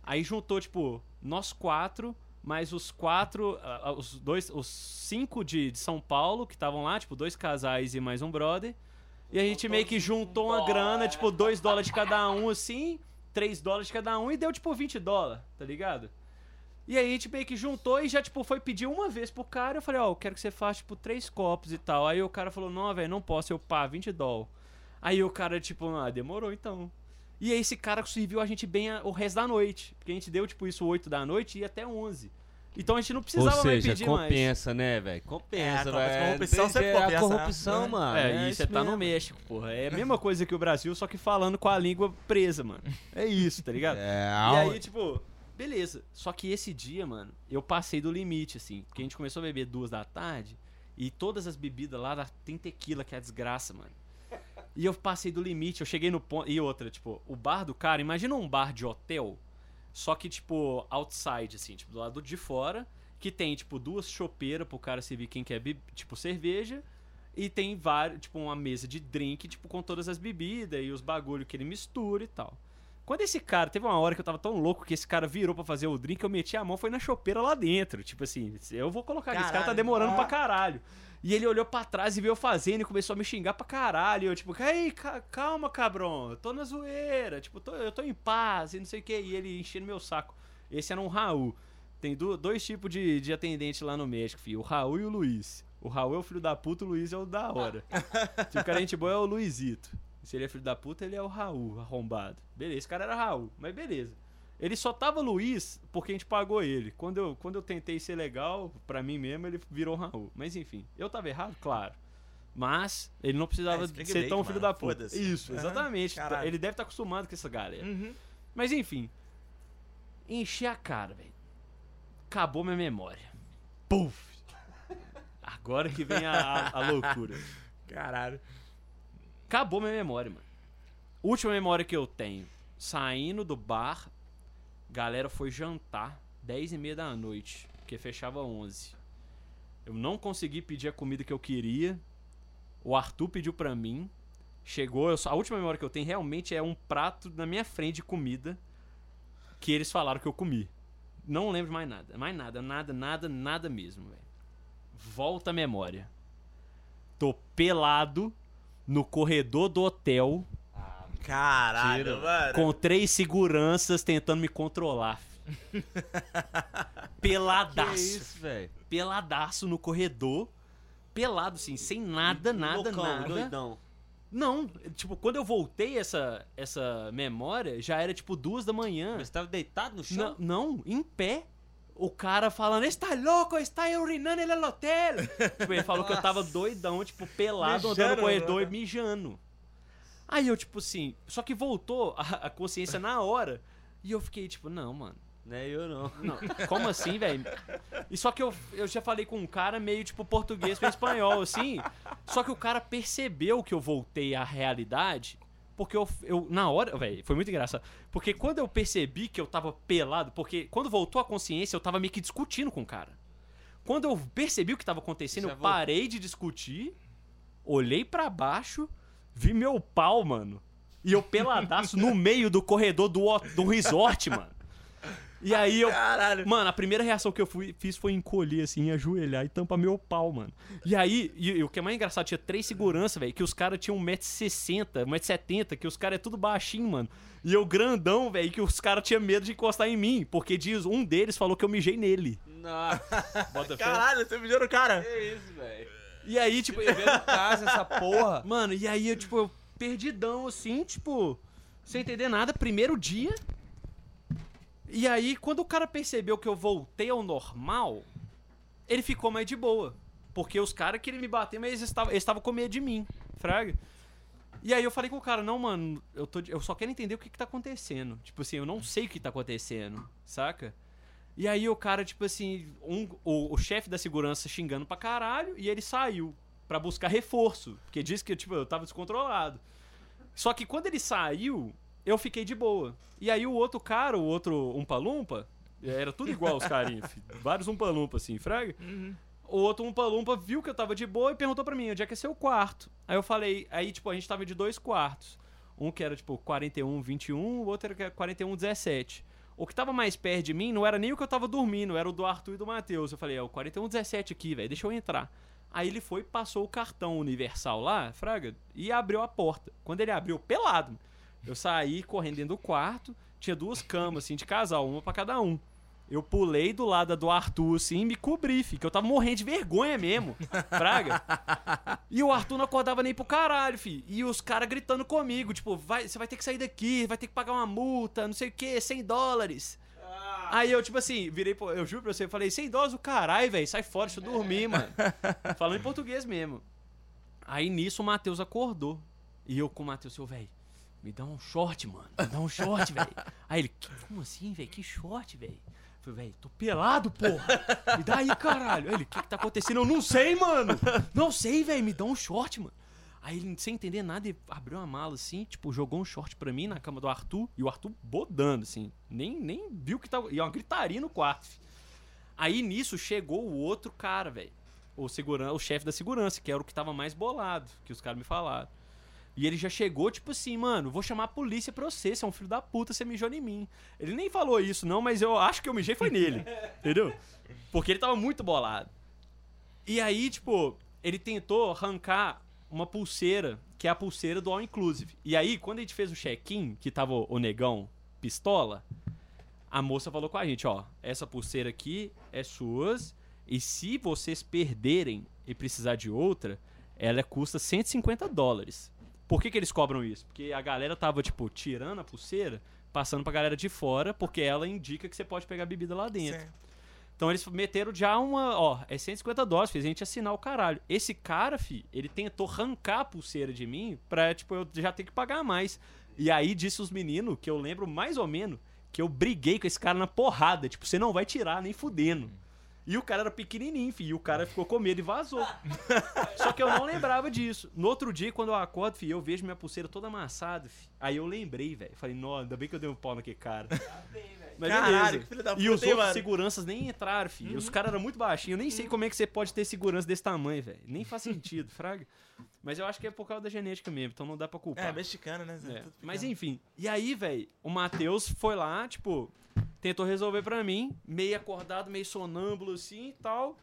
Aí juntou, tipo, nós quatro, mais os quatro, os dois, os cinco de, de São Paulo que estavam lá, tipo, dois casais e mais um brother. E a gente meio que juntou uma grana, tipo, dois dólares de cada um, assim, três dólares de cada um, e deu, tipo, 20 dólares, tá ligado? E aí a gente meio que juntou e já, tipo, foi pedir uma vez pro cara. Eu falei, ó, eu quero que você faça, tipo, três copos e tal. Aí o cara falou, não, velho, não posso. Eu, pá, 20 dólares. Aí o cara, tipo, ah, demorou então. E aí esse cara serviu a gente bem a- o resto da noite. Porque a gente deu, tipo, isso 8 da noite e ia até 11. Então a gente não Ou precisava mais seja, pedir mais. compensa, né, velho? Compensa, É, velho. corrupção sempre É compensa, A né? corrupção, É. mano. É, e isso você tá no. México, porra. É a mesma coisa que o Brasil, só que falando com a língua presa, mano. É isso, tá ligado? É, E aí, tipo, beleza. Só que esse dia, mano, eu passei do limite, assim. Porque a gente começou a beber duas da tarde e todas as bebidas lá tem tequila, que é a desgraça, mano. E eu passei do limite, eu cheguei no ponto. E outra, tipo, o bar do cara, imagina um bar de hotel, só que, tipo, outside, assim, tipo, do lado de fora, que tem, tipo, duas chopeiras pro cara servir quem quer, tipo, cerveja. E tem vários, tipo, uma mesa de drink, tipo, com todas as bebidas e os bagulho que ele mistura e tal. Quando esse cara, teve uma hora que eu tava tão louco que esse cara virou pra fazer o drink, eu meti a mão, foi na chopeira lá dentro. Tipo assim, eu vou colocar aqui, esse cara tá Caralho. demorando Ah. pra caralho. E ele olhou pra trás e veio fazendo e começou a me xingar pra caralho. E eu, tipo, ei, ca- calma, cabrão, eu tô na zoeira, tipo, tô- eu tô em paz e não sei o que. E ele enchendo meu saco. Esse era um Raul. Tem dois tipos de, de atendente lá no México, filho. O Raul e o Luiz. O Raul é o filho da puta, o Luiz é o da hora. Se o cara é gente boa, é o Luizito. Se ele é filho da puta, ele é o Raul, arrombado. Beleza, esse cara era Raul, mas beleza. Ele só tava Luiz porque a gente pagou ele. Quando eu, quando eu tentei ser legal, pra mim mesmo, ele virou Raul. Mas enfim, eu tava errado, claro. Mas ele não precisava É, ser tão mano, filho da puta. Isso, Aham, exatamente. caralho. Ele deve estar acostumado com essa galera. Uhum. Mas enfim. Enchi a cara, velho. Acabou minha memória. Puf! Agora que vem a, a- a loucura. Caralho. Acabou minha memória, mano. Última memória que eu tenho. Saindo do bar, galera foi jantar 10 e meia da noite, porque fechava 11. Eu não consegui pedir a comida que eu queria. O Arthur pediu pra mim. Chegou, eu a última memória que eu tenho realmente é um prato na minha frente de comida que eles falaram que eu comi. Não lembro mais nada, mais nada, nada, nada, nada mesmo, velho. Volta a memória. Tô pelado no corredor do hotel Caralho, Tira. mano. com três seguranças tentando me controlar. Que Peladaço. isso, velho? Peladaço no corredor. Pelado, assim, sem nada, nada, Loucão, nada. doidão. Não, tipo, quando eu voltei essa, essa memória, já era tipo duas da manhã. Mas você tava deitado no chão? Não, não, em pé. O cara falando, está louco, está urinando no hotel. tipo, ele falou que eu tava doidão, tipo, pelado, andando Mijando, no corredor e né? mijando. Aí eu, tipo assim, só que voltou a, a consciência na hora. E eu fiquei, tipo, não, mano. Não é eu, não. Não, como assim, velho? E só que eu, eu já falei com um cara meio tipo português pra espanhol, assim. Só que o cara percebeu que eu voltei à realidade. Porque eu, eu na hora, velho, foi muito engraçado. Porque quando eu percebi que eu tava pelado, porque quando voltou a consciência, eu tava meio que discutindo com o cara. Quando eu percebi o que tava acontecendo, Já eu voltou. parei de discutir, olhei pra baixo, vi meu pau, mano. E eu peladaço no meio do corredor do, do resort, mano. E aí eu. Caralho. Mano, a primeira reação que eu fui- fiz foi encolher, assim, ajoelhar e tampar meu pau, mano. E aí, e, e o que é mais engraçado, tinha três seguranças, velho, que os caras tinham 1,60m, 1,70m, que os caras é tudo baixinho, mano. E eu grandão, velho, que os caras tinham medo de encostar em mim, porque diz, um deles falou que eu mijei nele. Nossa, Bota fé. Caralho, você mijou no cara. que isso, velho? E aí, tipo, Vendo casa essa porra. Mano, e aí eu, tipo, eu perdidão, assim, tipo, sem entender nada. Primeiro dia. E aí, quando o cara percebeu que eu voltei ao normal, ele ficou mais de boa. Porque os caras queriam me bater, mas eles estavam, eles estavam com medo de mim, fraga. E aí eu falei com o cara, não, mano, eu, tô, eu só quero entender o que que tá acontecendo. Tipo assim, eu não sei o que tá acontecendo, saca? E aí o cara, tipo assim, um, o, o chefe da segurança xingando pra caralho, e ele saiu pra buscar reforço. Porque disse que, tipo, eu tava descontrolado. Só que quando ele saiu, eu fiquei de boa. E aí o outro cara, o outro Umpa-Lumpa, era tudo igual os carinhos, vários Umpa-Lumpa, assim, fraga. O outro Umpa-Lumpa viu que eu tava de boa e perguntou pra mim, onde é que é seu quarto? Aí eu falei, aí, tipo, a gente tava de dois quartos. Um que era, tipo, 41, 21, o outro era 41, 17. O que tava mais perto de mim não era nem o que eu tava dormindo, era o do Arthur e do Matheus. Eu falei, é o 41, 17 aqui, velho, deixa eu entrar. Aí ele foi, passou o cartão universal lá, fraga, e abriu a porta. Quando ele abriu, pelado, eu saí correndo dentro do quarto, tinha duas camas, assim, de casal, uma pra cada um. Eu pulei do lado do Arthur, assim, e me cobri, fi, que eu tava morrendo de vergonha mesmo, fraga. E o Arthur não acordava nem pro caralho, fi. E os caras gritando comigo, tipo, vai, você vai ter que sair daqui, vai ter que pagar uma multa, não sei o que, 100 dólares. Aí eu, tipo assim, virei, pro- eu juro pra você, eu falei, 100 dólares o caralho, velho, sai fora, deixa eu dormir, mano. Falando em português mesmo. Aí nisso o Matheus acordou. E eu com o Matheus, eu, velho, me dá um short, mano. Me dá um short, velho. Aí ele, "Que- como assim, velho? Que short, velho? Falei, velho, tô pelado, porra. Me dá aí, caralho. Aí ele, o que que tá acontecendo? Eu não sei, mano. Não sei, velho. Me dá um short, mano. Aí ele, sem entender nada, ele abriu uma mala assim, tipo, jogou um short pra mim na cama do Arthur. E o Arthur bodando, assim. Nem, nem viu que tava. E uma gritaria no quarto. fi. Aí nisso chegou o outro cara, velho. O, seguran... o chefe da segurança, que era o que tava mais bolado, que os caras me falaram. E ele já chegou, tipo assim, mano, vou chamar a polícia pra você, você é um filho da puta, você mijou em mim. Ele nem falou isso, não, mas eu acho que eu mijei foi nele. entendeu? Porque ele tava muito bolado. E aí, tipo, ele tentou arrancar uma pulseira, que é a pulseira do All Inclusive. E aí, quando a gente fez o check-in, que tava o negão pistola, a moça falou com a gente, ó, essa pulseira aqui é suas, e se vocês perderem e precisar de outra, ela custa 150 dólares. Por que, que eles cobram isso? Porque a galera tava, tipo, tirando a pulseira, passando pra galera de fora, porque ela indica que você pode pegar bebida lá dentro. Sim. Então eles meteram já uma, ó, é 150 dólares, fez a gente assinar o caralho. Esse cara, fi, ele tentou arrancar a pulseira de mim pra, tipo, eu já ter que pagar mais. E aí disse os meninos, que eu lembro mais ou menos, que eu briguei com esse cara na porrada. Tipo, você não vai tirar nem fudendo. E o cara era pequenininho, fi, e o cara ficou com medo e vazou. Só que eu não lembrava disso. No outro dia, quando eu acordo, fi, eu vejo minha pulseira toda amassada, fi. Aí eu lembrei, velho. Falei, não, ainda bem que eu dei um pau naquele cara. Mas Caralho, beleza. que filho da E puta, os hein, outros mano? seguranças nem entraram, filho. Os caras eram muito baixinhos. Eu nem sei como é que você pode ter segurança desse tamanho, velho. Nem faz sentido, fraga. Mas eu acho que é por causa da genética mesmo, então não dá pra culpar. É, mexicano, né? Zé? É, Tudo Mas enfim. E aí, velho, o Matheus foi lá, tipo, tentou resolver pra mim, meio acordado, meio sonâmbulo assim e tal.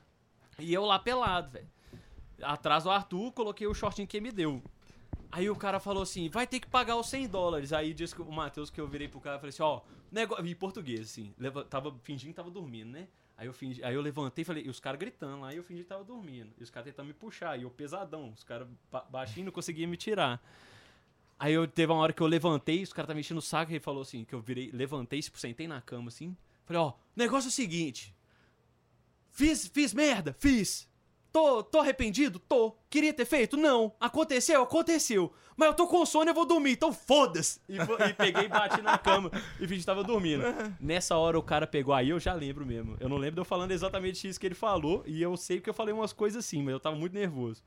E eu lá pelado, velho. Atrás do Arthur, coloquei o shortinho que ele me deu. Aí o cara falou assim, vai ter que pagar os 100 dólares. Aí disse o Matheus que eu virei pro cara e falei assim, ó, negócio em português, assim, leva, tava fingindo que tava dormindo, né? Aí eu, fingi, aí eu levantei e falei, e os caras gritando lá, e eu fingi que tava dormindo. E os caras tentando me puxar, e eu pesadão, os caras ba baixinho não conseguiam me tirar. Aí eu teve uma hora que eu levantei, os caras estavam mexendo o saco, e ele falou assim, que eu virei, levantei, tipo, sentei na cama assim. Falei, ó, negócio é o seguinte. Fiz, fiz merda, fiz. Tô, tô arrependido? Tô. Queria ter feito? Não. Aconteceu? Aconteceu. Mas eu tô com sono e eu vou dormir, então foda-se. E, e peguei e bati na cama e fingi que tava dormindo. Nessa hora o cara pegou, aí eu já lembro mesmo. Eu não lembro de eu falando exatamente isso que ele falou, e eu sei que eu falei umas coisas assim, mas eu tava muito nervoso.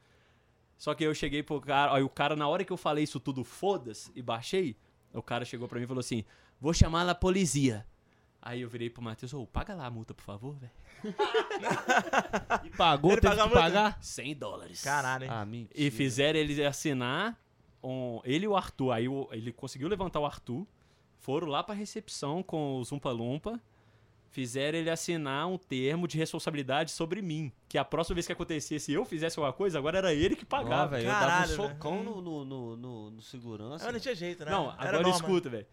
Só que eu cheguei pro cara, aí o cara, na hora que eu falei isso tudo, foda-se, e baixei, o cara chegou pra mim e falou assim: vou chamar a polícia. Aí eu virei pro Matheus, ô, paga lá a multa, por favor, velho. E pagou, Ele teve que muito? pagar? 100 dólares. Caralho, hein? Ah. E fizeram ele assinar, um, ele e o Arthur. Aí o- ele conseguiu levantar o Arthur, foram lá pra recepção com os Umpa Lumpa, fizeram ele assinar um termo de responsabilidade sobre mim. Que a próxima vez que acontecesse eu fizesse alguma coisa, agora era ele que pagava. velho, eu dava um Caralho, socão no, no, no, no- segurança. Eu não tinha jeito, né? Não, Era agora norma. escuta, velho.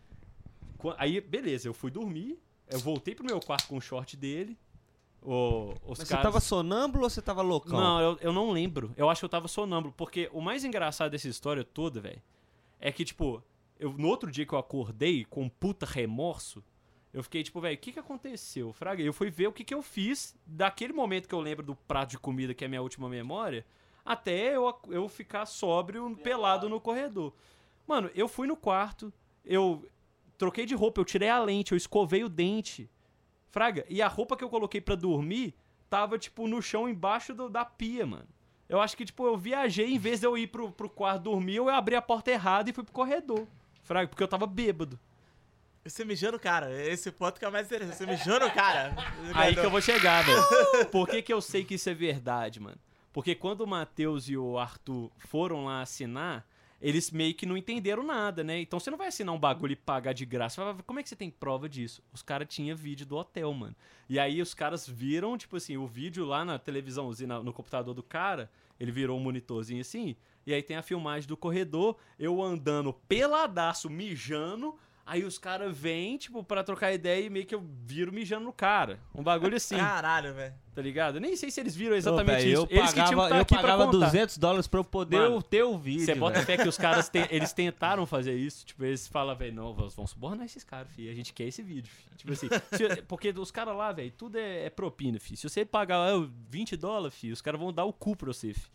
Aí, beleza, eu fui dormir, eu voltei pro meu quarto com o short dele. O, os Mas caras... você tava sonâmbulo ou você tava loucão? Não, eu, eu não lembro. Eu acho que eu tava sonâmbulo. Porque o mais engraçado dessa história toda, velho, é que, tipo, eu, no outro dia que eu acordei com um puta remorso, Eu fiquei tipo, velho, o que que aconteceu? Fraga, eu fui ver o que que eu fiz daquele momento que eu lembro do prato de comida, que é a minha última memória, até eu, eu ficar sóbrio, pelado no corredor. Mano, eu fui no quarto, eu troquei de roupa, eu tirei a lente, eu escovei o dente. Fraga, e a roupa que eu coloquei pra dormir tava, tipo, no chão embaixo do- da pia, mano. Eu acho que, tipo, eu viajei, em vez de eu ir pro, pro quarto dormir, eu abri a porta errada e fui pro corredor. Fraga, porque eu tava bêbado. Você mijando, cara. Esse ponto que é mais interessante. Você mijando, cara. Aí que eu vou chegar, velho. Por que, que eu sei que isso é verdade, mano? Porque quando o Matheus e o Arthur foram lá assinar, eles meio que não entenderam nada, né? Então você não vai assinar um bagulho e pagar de graça. Como é que você tem prova disso? Os caras tinham vídeo do hotel, mano. E aí os caras viram, tipo assim, o vídeo lá na televisãozinha, no computador do cara, ele virou um monitorzinho assim, e aí tem a filmagem do corredor, eu andando peladaço, mijando, aí os caras vêm, tipo, pra trocar ideia e meio que eu viro mijando no cara. Um bagulho assim, Caralho, velho. tá ligado? Eu nem sei se eles viram Ô, exatamente velho, isso. Eu eles que tinham que pagava, estar eu aqui pra pagava contar. 200 dólares pra eu poder Mano, ter o vídeo. Você bota fé que os caras te- eles tentaram fazer isso, tipo, eles falam, velho, não, vamos vamos subornar esses caras, filho, a gente quer esse vídeo, filho. Tipo assim, se- porque os caras lá, velho, tudo é, é propina, filho. Se você pagar lá 20 dólares, filho, os caras vão dar o cu pra você, filho.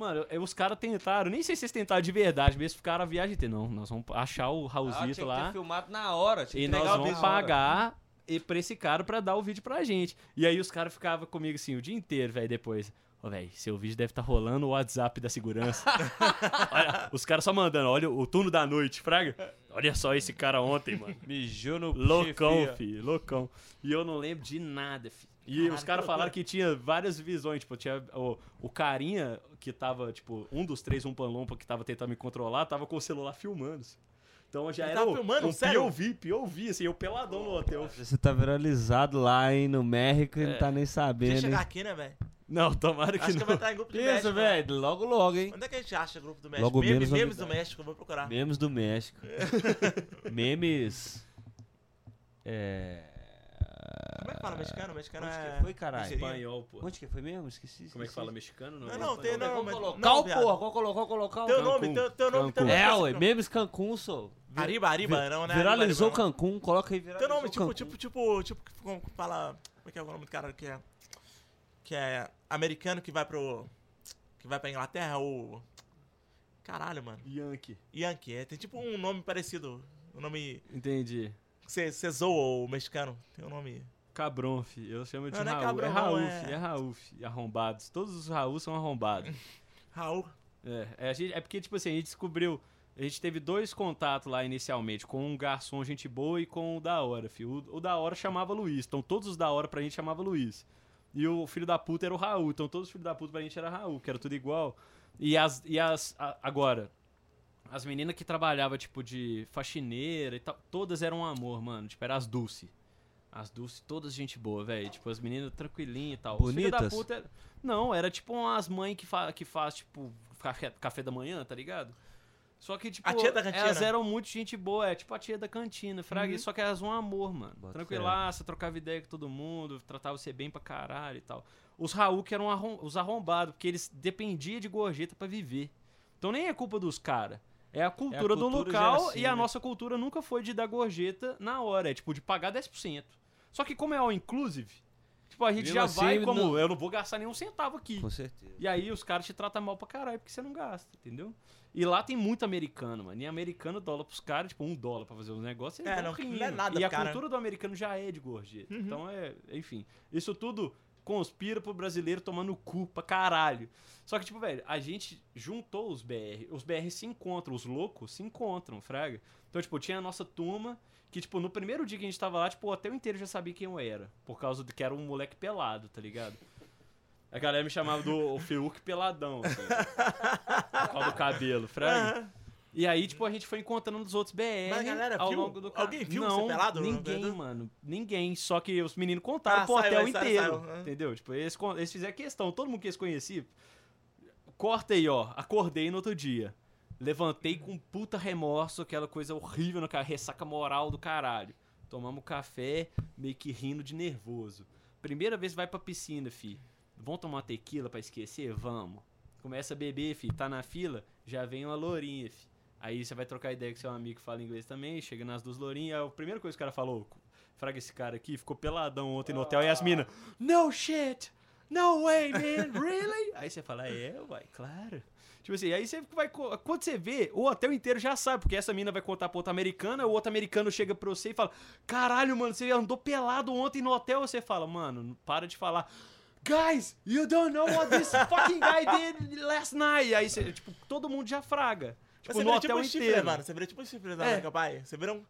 Mano, os caras tentaram, nem sei se eles tentaram de verdade, mas eles ficaram a viagem inteira. Não, nós vamos achar o Ah, Raulzito que lá ter filmado na hora. tinha e que nós entregar o vamos hora. pagar e pra esse cara pra dar o vídeo pra gente. E aí os caras ficavam comigo assim o dia inteiro, velho, depois. Ô, velho, seu vídeo deve estar rolando o WhatsApp da segurança. olha, os caras só mandando, olha o turno da noite, fraga. Olha só esse cara ontem, mano. Mijou no Loucão, filho, loucão. E eu não lembro de nada, filho. E Caralho, os que caras falaram que tinha várias visões, tipo, tinha o, o carinha que tava, tipo, um dos três um lompa que tava tentando me controlar, tava com o celular filmando. Então já Ele era tava o- filmando? um Sério? POV, POV, assim, eu peladão no hotel. Você tá viralizado lá, hein, no México e É. não tá nem Deixa sabendo. chegar hein? aqui, né, velho? Não, tomara que Acho que não. vai estar em grupo do Isso, México. né? velho. Logo, logo, hein? Onde é que a gente acha grupo do México? Logo Meme, menos memes do. México, eu vou procurar. Memes do México. Memes. É. Como é que fala mexicano? Mexicano Onde é... que foi, caralho? Espanhol, pô. Onde que foi mesmo? Esqueci. Como é que fala mexicano? Não, não, tem Como é não, que mas... colocar o porra? Qual colocar, colocar o Teu nome, teu, teu nome Cancún. também. É, ué, memes Cancún, sou. Ariba, Ariba, não, né? Viralizou Cancún, coloca aí viralizou Teu nome, tipo, tipo, tipo, tipo, como fala... Como é que é o nome do cara que é... Que é americano que vai pro... Que vai pra Inglaterra, ou... Caralho, mano. Yankee. Yankee, é, tem tipo um nome parecido. Um nome... Entendi. Você zoa o mexicano. Tem um nome... Cabron, fi. Eu chamo de Não, não é Raul. cabrão, é Raul, é- fi. É Raul, fi. Arrombados. Todos os Raul são arrombados. Raul. é, é, a gente- é porque, tipo assim, a gente descobriu... A gente teve dois contatos lá inicialmente, com um garçom gente boa e com o da hora, fi. O, o da hora chamava Luiz, então todos os da hora pra gente chamava Luiz. E o filho da puta era o Raul, então todos os filhos da puta pra gente era Raul, que era tudo igual. E as... E as a- agora... As meninas que trabalhavam, tipo, de faxineira e tal, todas eram um amor, mano. Tipo, era as Dulce. As Dulce, todas gente boa, velho. Tipo, as meninas tranquilinhas e tal. Filhos da Bonitas? puta era- Não, era tipo umas mães que, fa... que faz, tipo, café, café da manhã, tá ligado? Só que, tipo, A tia da cantina. elas eram muito gente boa, é tipo a tia da cantina, fraga. Uhum. Só que elas um amor, mano. Bota Tranquilaça, trocava ideia com todo mundo, tratava você bem pra caralho e tal. Os Raul que eram arrom- os arrombados, porque eles dependiam de gorjeta pra viver. Então nem é culpa dos caras. É a cultura, do cultura local assim, e a né? nossa cultura nunca foi de dar gorjeta na hora. É tipo de pagar 10%. Só que como é all inclusive, tipo, a gente Mesmo já assim, vai como não- eu não vou gastar nenhum centavo aqui. Com certeza. E aí os caras te tratam mal pra caralho porque você não gasta, entendeu? E lá tem muito americano, mano. E americano dólar pros caras, tipo, um dólar pra fazer os negócios. eles É, não- não é nada E a cara. cultura do americano já é de gorjeta. Uhum. Então é, enfim. Isso tudo conspira pro brasileiro tomando cu pra caralho. Só que, tipo, velho, a gente juntou os BR. Os BR se encontram, os loucos se encontram, fraga. Então, tipo, tinha a nossa turma que, tipo, no primeiro dia que a gente tava lá, tipo, o hotel inteiro já sabia quem eu era. Por causa de que era um moleque pelado, tá ligado? A galera me chamava do Fiuk peladão, assim. por causa do cabelo, fraga. E aí, tipo, a gente foi encontrando os outros BR Mas galera ao viu? longo do ca- Alguém viu Não, você pelado no Ninguém, corredor? mano. Ninguém. Só que os meninos contaram Ah, pro hotel saiu, inteiro. saiu. Entendeu? Tipo, eles, eles fizeram questão. Todo mundo que eles conheciam. Corta aí, ó. Acordei no outro dia. Levantei com puta remorso, aquela coisa horrível, aquela ressaca moral do caralho. Tomamos café, meio que rindo de nervoso. Primeira vez vai pra piscina, fi. Vamos tomar uma tequila pra esquecer? Vamos. Começa a beber, fi. Tá na fila, já vem uma lourinha, fi. Aí você vai trocar ideia com seu amigo que fala inglês também, chega nas duas lourinhas. A primeira coisa que o cara falou, Fraga esse cara aqui, ficou peladão ontem no hotel e as minas, no shit, no way, man, really? aí você fala, é, uai, claro. Tipo assim, aí você vai. Quando você vê, o hotel inteiro já sabe, porque essa mina vai contar pra outra americana, o outro americano chega pra você e fala: Caralho, mano, você andou pelado ontem no hotel. Você fala, mano, para de falar. Guys, you don't know what this fucking guy did last night. Aí você, tipo, todo mundo já fraga. Tipo, você no vira hotel tipo um chifre, inteiro. mano. Você vira tipo um chifre da É. América Pai. Você vira um.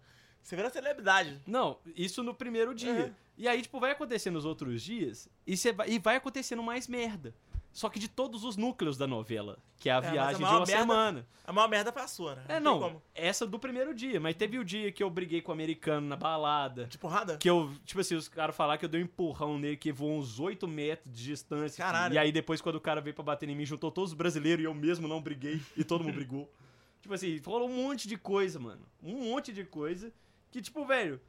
Você vira celebridade. Não, isso no primeiro dia. E aí, tipo, vai acontecer nos outros dias e, você vai, e vai acontecendo mais merda. Só que de todos os núcleos da novela, que é a a viagem de maior uma merda- semana. A maior merda foi a sua, né? É, não, como. essa do primeiro dia, mas teve o dia que eu briguei com o americano na balada. De porrada? Que eu, tipo assim, os caras falaram que eu dei um empurrão nele que voou uns 8 metros de distância. Caralho. E aí depois, quando o cara veio pra bater em mim, juntou todos os brasileiros e eu mesmo não briguei. E todo mundo brigou. Tipo assim, falou um monte de coisa, mano. Um monte de coisa. Que, tipo, velho,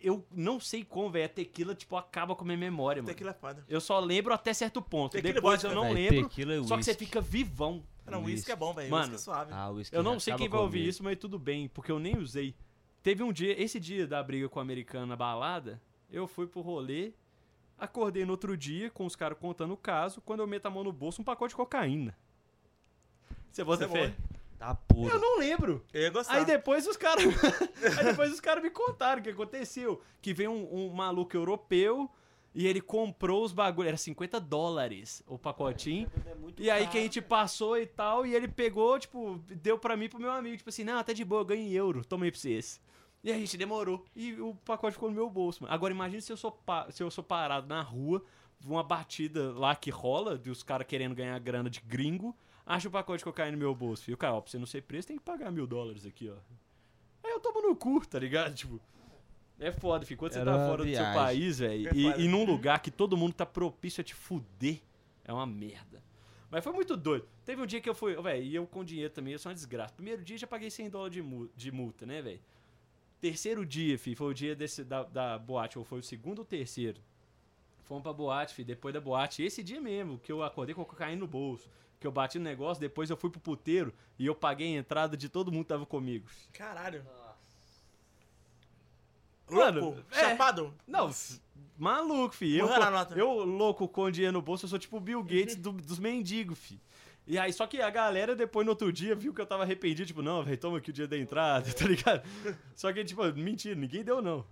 eu não sei como, velho. A tequila, tipo, acaba com a minha memória, mano. Tequila é foda. Eu só lembro até certo ponto. Tequila e Depois vodka, eu não Véi, lembro. tequila e Só que você fica vivão. Não, o uísque é bom, velho. Mano, Uísque é suave. Ah, Eu não sei quem vai ouvir isso, mas tudo bem, porque eu nem usei. Teve um dia, esse dia da briga com o americano na balada, eu fui pro rolê, acordei no outro dia com os caras contando o caso, quando eu meto a mão no bolso, um pacote de cocaína. Você bota é fé? bom, Tá puro. Eu não lembro. Eu ia gostar. Aí depois os caras. aí depois os caras me contaram o que aconteceu. Que veio um, um maluco europeu e ele comprou os bagulhos. Era 50 dólares o pacotinho. E aí que a gente passou e tal, e ele pegou, tipo, deu pra mim pro meu amigo, tipo assim, não, tá de boa, eu ganhei euro, toma aí pra vocês. E a gente demorou. E o pacote ficou no meu bolso, mano. Agora imagine se eu sou, pa- se eu sou parado na rua, uma batida lá que rola, dos caras querendo ganhar grana de gringo, acha o pacote de cocaína no meu bolso. E o cara, ó, pra você não ser preso, tem que pagar mil dólares aqui, ó. Aí eu tomo no cu, tá ligado? Tipo. É foda, filho. Quando você Era tá uma fora do seu viagem. país, velho, É e, e num lugar que todo mundo tá propício a te fuder, é uma merda. Mas foi muito doido. Teve um dia que eu fui, velho, e eu com dinheiro também, eu sou uma desgraça. Primeiro dia já paguei 100 dólares de, mu- de multa, né, velho? Terceiro dia, fi, foi o dia desse, da, da boate, ou foi o segundo ou terceiro. Fomos pra boate, fi, depois da boate. Esse dia mesmo, que eu acordei com cocaína no bolso, que eu bati no negócio, depois eu fui pro puteiro e eu paguei a entrada de todo mundo que tava comigo. Caralho. Mano, Louco? é. Chapado? Não, maluco, fi. Eu, eu, louco, com dinheiro no bolso, eu sou tipo o Bill Gates do- dos mendigos, fi. E aí, só que a galera, depois no outro dia, viu que eu tava arrependido, tipo, não, velho, toma aqui o dia da entrada, tá ligado? Só que, tipo, mentira, ninguém deu, não.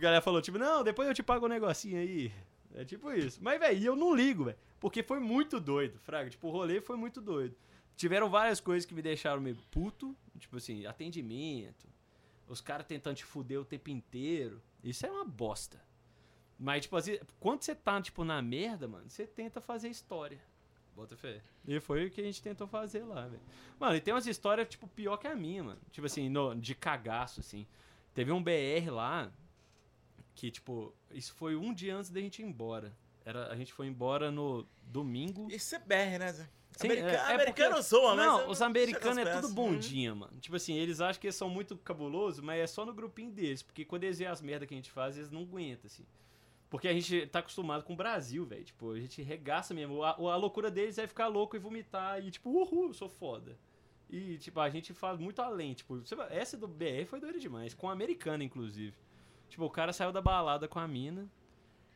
A galera falou, tipo, não, depois eu te pago um negocinho aí. É tipo isso. Mas, velho, eu não ligo, velho. Porque foi muito doido, Fraga. Tipo, o rolê foi muito doido. Tiveram várias coisas que me deixaram meio puto. Tipo assim, atendimento. Os caras tentando te fuder o tempo inteiro. Isso é uma bosta. Mas, tipo assim, quando você tá, tipo, na merda, mano, você tenta fazer história. Bota fé. E foi o que a gente tentou fazer lá, velho. Mano, e tem umas histórias, tipo, pior que a minha, mano. Tipo assim, no- de cagaço, assim. Teve um BR lá que, tipo, isso foi um dia antes da gente ir embora. Era, a gente foi embora no domingo. Isso é BR, né, Zé? Sim, America- é- é americano porque- zoa, mas. Não, os americanos é tudo pés. bondinha, mano. Tipo assim, eles acham que eles são muito cabulosos, mas é só no grupinho deles. Porque quando eles veem as merdas que a gente faz, eles não aguentam, assim. Porque a gente tá acostumado com o Brasil, velho. Tipo, a gente regaça mesmo. A, a loucura deles é ficar louco e vomitar. E tipo, uhul, eu sou foda. E, tipo, a gente faz muito além. Tipo, essa do BR foi doida demais. Com a americana, inclusive. Tipo, o cara saiu da balada com a mina.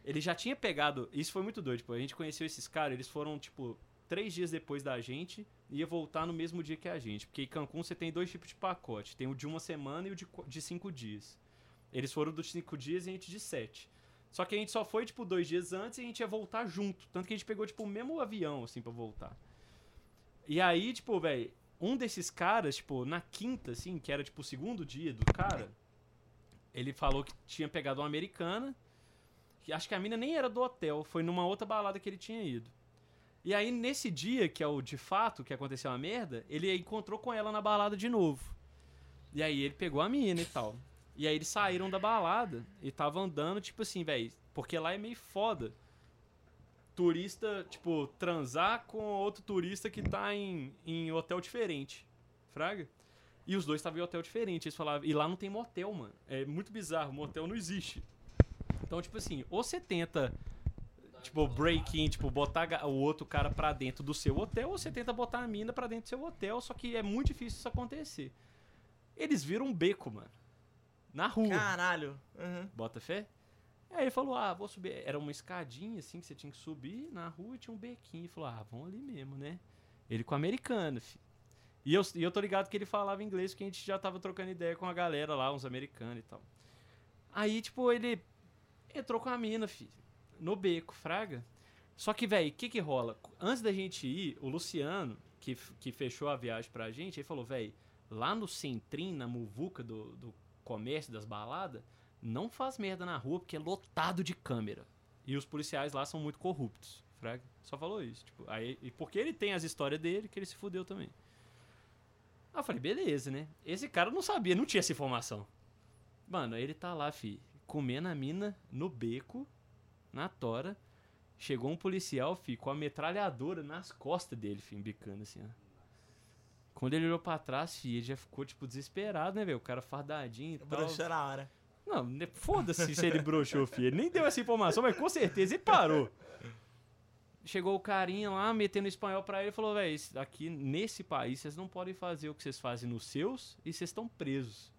Ele já tinha pegado. Isso foi muito doido. Tipo, a gente conheceu esses caras, eles foram, tipo, três dias depois da gente e ia voltar no mesmo dia que a gente. Porque em Cancún você tem dois tipos de pacote. Tem o de uma semana e o de, de cinco dias. Eles foram dos cinco dias e a gente de sete. Só que a gente só foi, tipo, dois dias antes e a gente ia voltar junto. Tanto que a gente pegou, tipo, o mesmo avião, assim, pra voltar. E aí, tipo, velho, um desses caras, tipo, na quinta, assim, que era, tipo, o segundo dia do cara, ele falou que tinha pegado uma americana. Que acho que a mina nem era do hotel, foi numa outra balada que ele tinha ido. E aí, nesse dia, que é o de fato que aconteceu a merda, ele encontrou com ela na balada de novo. E aí ele pegou a mina e tal. E aí eles saíram da balada e tava andando, tipo assim, velho, porque lá é meio foda. Turista, tipo, transar com outro turista que tá em, em hotel diferente. Fraga? E os dois estavam em hotel diferente. Eles falavam, e lá não tem motel, mano. É muito bizarro, motel não existe. Então, tipo assim, ou você tenta, tipo, break-in, tipo, botar o outro cara pra dentro do seu hotel, ou você tenta botar a mina pra dentro do seu hotel, só que é muito difícil isso acontecer. Eles viram um beco, mano. Na rua. Caralho. Uhum. Bota fé? Aí ele falou, ah, vou subir. Era uma escadinha, assim, que você tinha que subir na rua e tinha um bequinho. Ele falou, ah, vamos ali mesmo, né? Ele com o americano, fi. E eu, e eu tô ligado que ele falava inglês, porque a gente já tava trocando ideia com a galera lá, uns americanos e tal. Aí, tipo, ele entrou com a mina, fi, no beco, fraga. Só que, velho, o que que rola? Antes da gente ir, o Luciano, que, que fechou a viagem pra gente, ele falou, velho, lá no Centrim, na muvuca do, do comércio, das baladas, não faz merda na rua porque é lotado de câmera. E os policiais lá são muito corruptos. Fraga. Só falou isso. Tipo, aí, e porque ele tem as histórias dele que ele se fudeu também. Aí eu falei, beleza, né? Esse cara não sabia, não tinha essa informação. Mano, ele tá lá, fi, comendo a mina no beco, na tora. Chegou um policial, fi, com a metralhadora nas costas dele, fi, embicando assim, ó. Quando ele olhou pra trás, fi, ele já ficou, tipo, desesperado, né, velho? O cara fardadinho e tal. Broxou na hora. Não, ne- foda-se se ele broxou, filho. Ele nem deu essa informação, mas com certeza ele parou. Chegou o carinha lá, metendo espanhol pra ele e falou: véi, isso aqui nesse país vocês não podem fazer o que vocês fazem nos seus e vocês estão presos.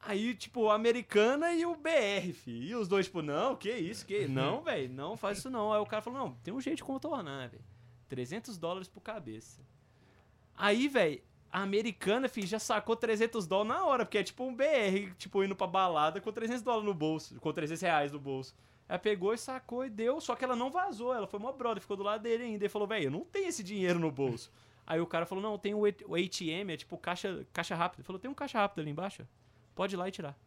Aí, tipo, a americana e o BR, filho. E os dois, tipo, não, que isso, que. Não, velho, não faz isso não. Aí o cara falou: não, tem um jeito de contornar, velho. 300 dólares por cabeça. Aí, velho, a americana, filho, já sacou 300 dólares na hora, porque é tipo um BR, tipo, indo pra balada com 300 dólares no bolso, com 300 reais no bolso. Ela pegou e sacou e deu, só que ela não vazou, ela foi uma brother, ficou do lado dele ainda. Ele falou, velho, eu não tenho esse dinheiro no bolso. Aí o cara falou, não, tem o ATM, é tipo caixa, caixa rápida. Ele falou, tem um caixa rápido ali embaixo, pode ir lá e tirar.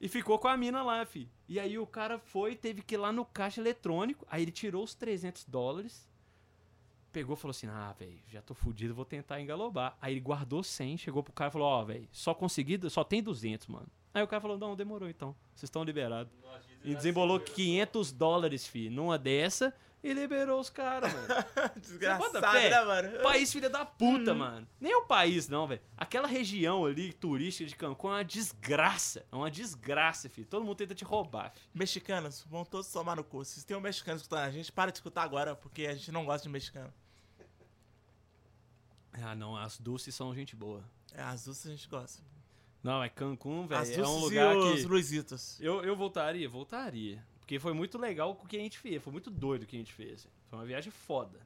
E ficou com a mina lá, fi. E aí o cara foi, teve que ir lá no caixa eletrônico, aí ele tirou os 300 dólares, pegou e falou assim: Ah, velho, já tô fudido, vou tentar engalobar. Aí ele guardou 100, chegou pro cara e falou: Ó, velho, só consegui, só tem 200, mano. Aí o cara falou: Não, demorou então, vocês estão liberados. E desembolou 500 dólares, fi, numa dessa e liberou os caras, mano. Desgraçado, né, mano? país filha da puta, mano. Nem o país, não, velho. Aquela região ali, turística de Cancún, é uma desgraça. É uma desgraça, filho. Todo mundo tenta te roubar, filho. Mexicanos, vão todos tomar no cu. Se tem um mexicano escutando a gente, para de escutar agora, porque a gente não gosta de mexicano. Ah, não, as doces são gente boa. É, as duas a gente gosta. Não, é Cancún, velho. É um e lugar os que. Luizitos. Eu, eu voltaria, voltaria. Porque foi muito legal o que a gente fez. Foi muito doido o que a gente fez. Foi uma viagem foda.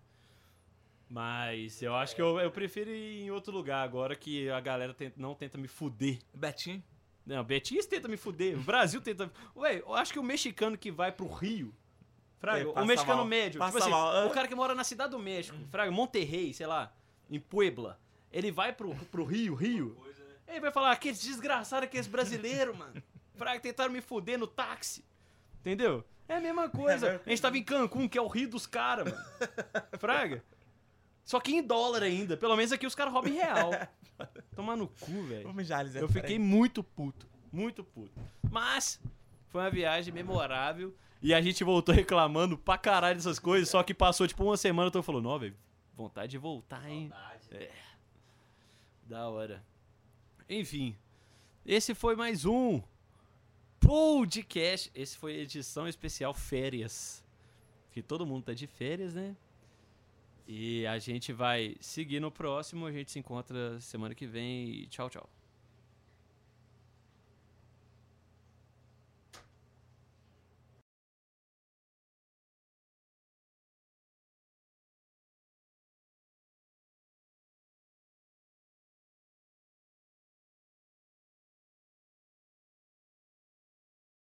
Mas eu acho que eu, eu prefiro ir em outro lugar agora que a galera tenta- não tenta me fuder. Betinho? Não, Betis tenta me fuder. O Brasil tenta. Ué, eu acho que o mexicano que vai pro Rio. Fraga, É, o mexicano mal. médio. Tipo assim, o cara que mora na cidade do México, Fraga, Monterrey, sei lá, em Puebla. Ele vai pro, pro Rio, Rio. Ele vai falar, aqueles desgraçados, aqueles brasileiros, mano. Fraga, tentaram me fuder no táxi. Entendeu? É a mesma coisa. A gente tava em Cancún, que é o Rio dos caras, mano. Fraga. Só que em dólar ainda. Pelo menos aqui os caras roubam em real. Tomar no cu, velho. Eu fiquei muito puto. Muito puto. Mas foi uma viagem memorável. E a gente voltou reclamando pra caralho dessas coisas. Só que passou tipo uma semana. Então falou: Não, velho, vontade de voltar, hein? É. Da hora. Enfim. Esse foi mais um podcast. Esse foi edição especial férias. Que todo mundo tá de férias, né? E a gente vai seguir no próximo. A gente se encontra semana que vem. Tchau, tchau.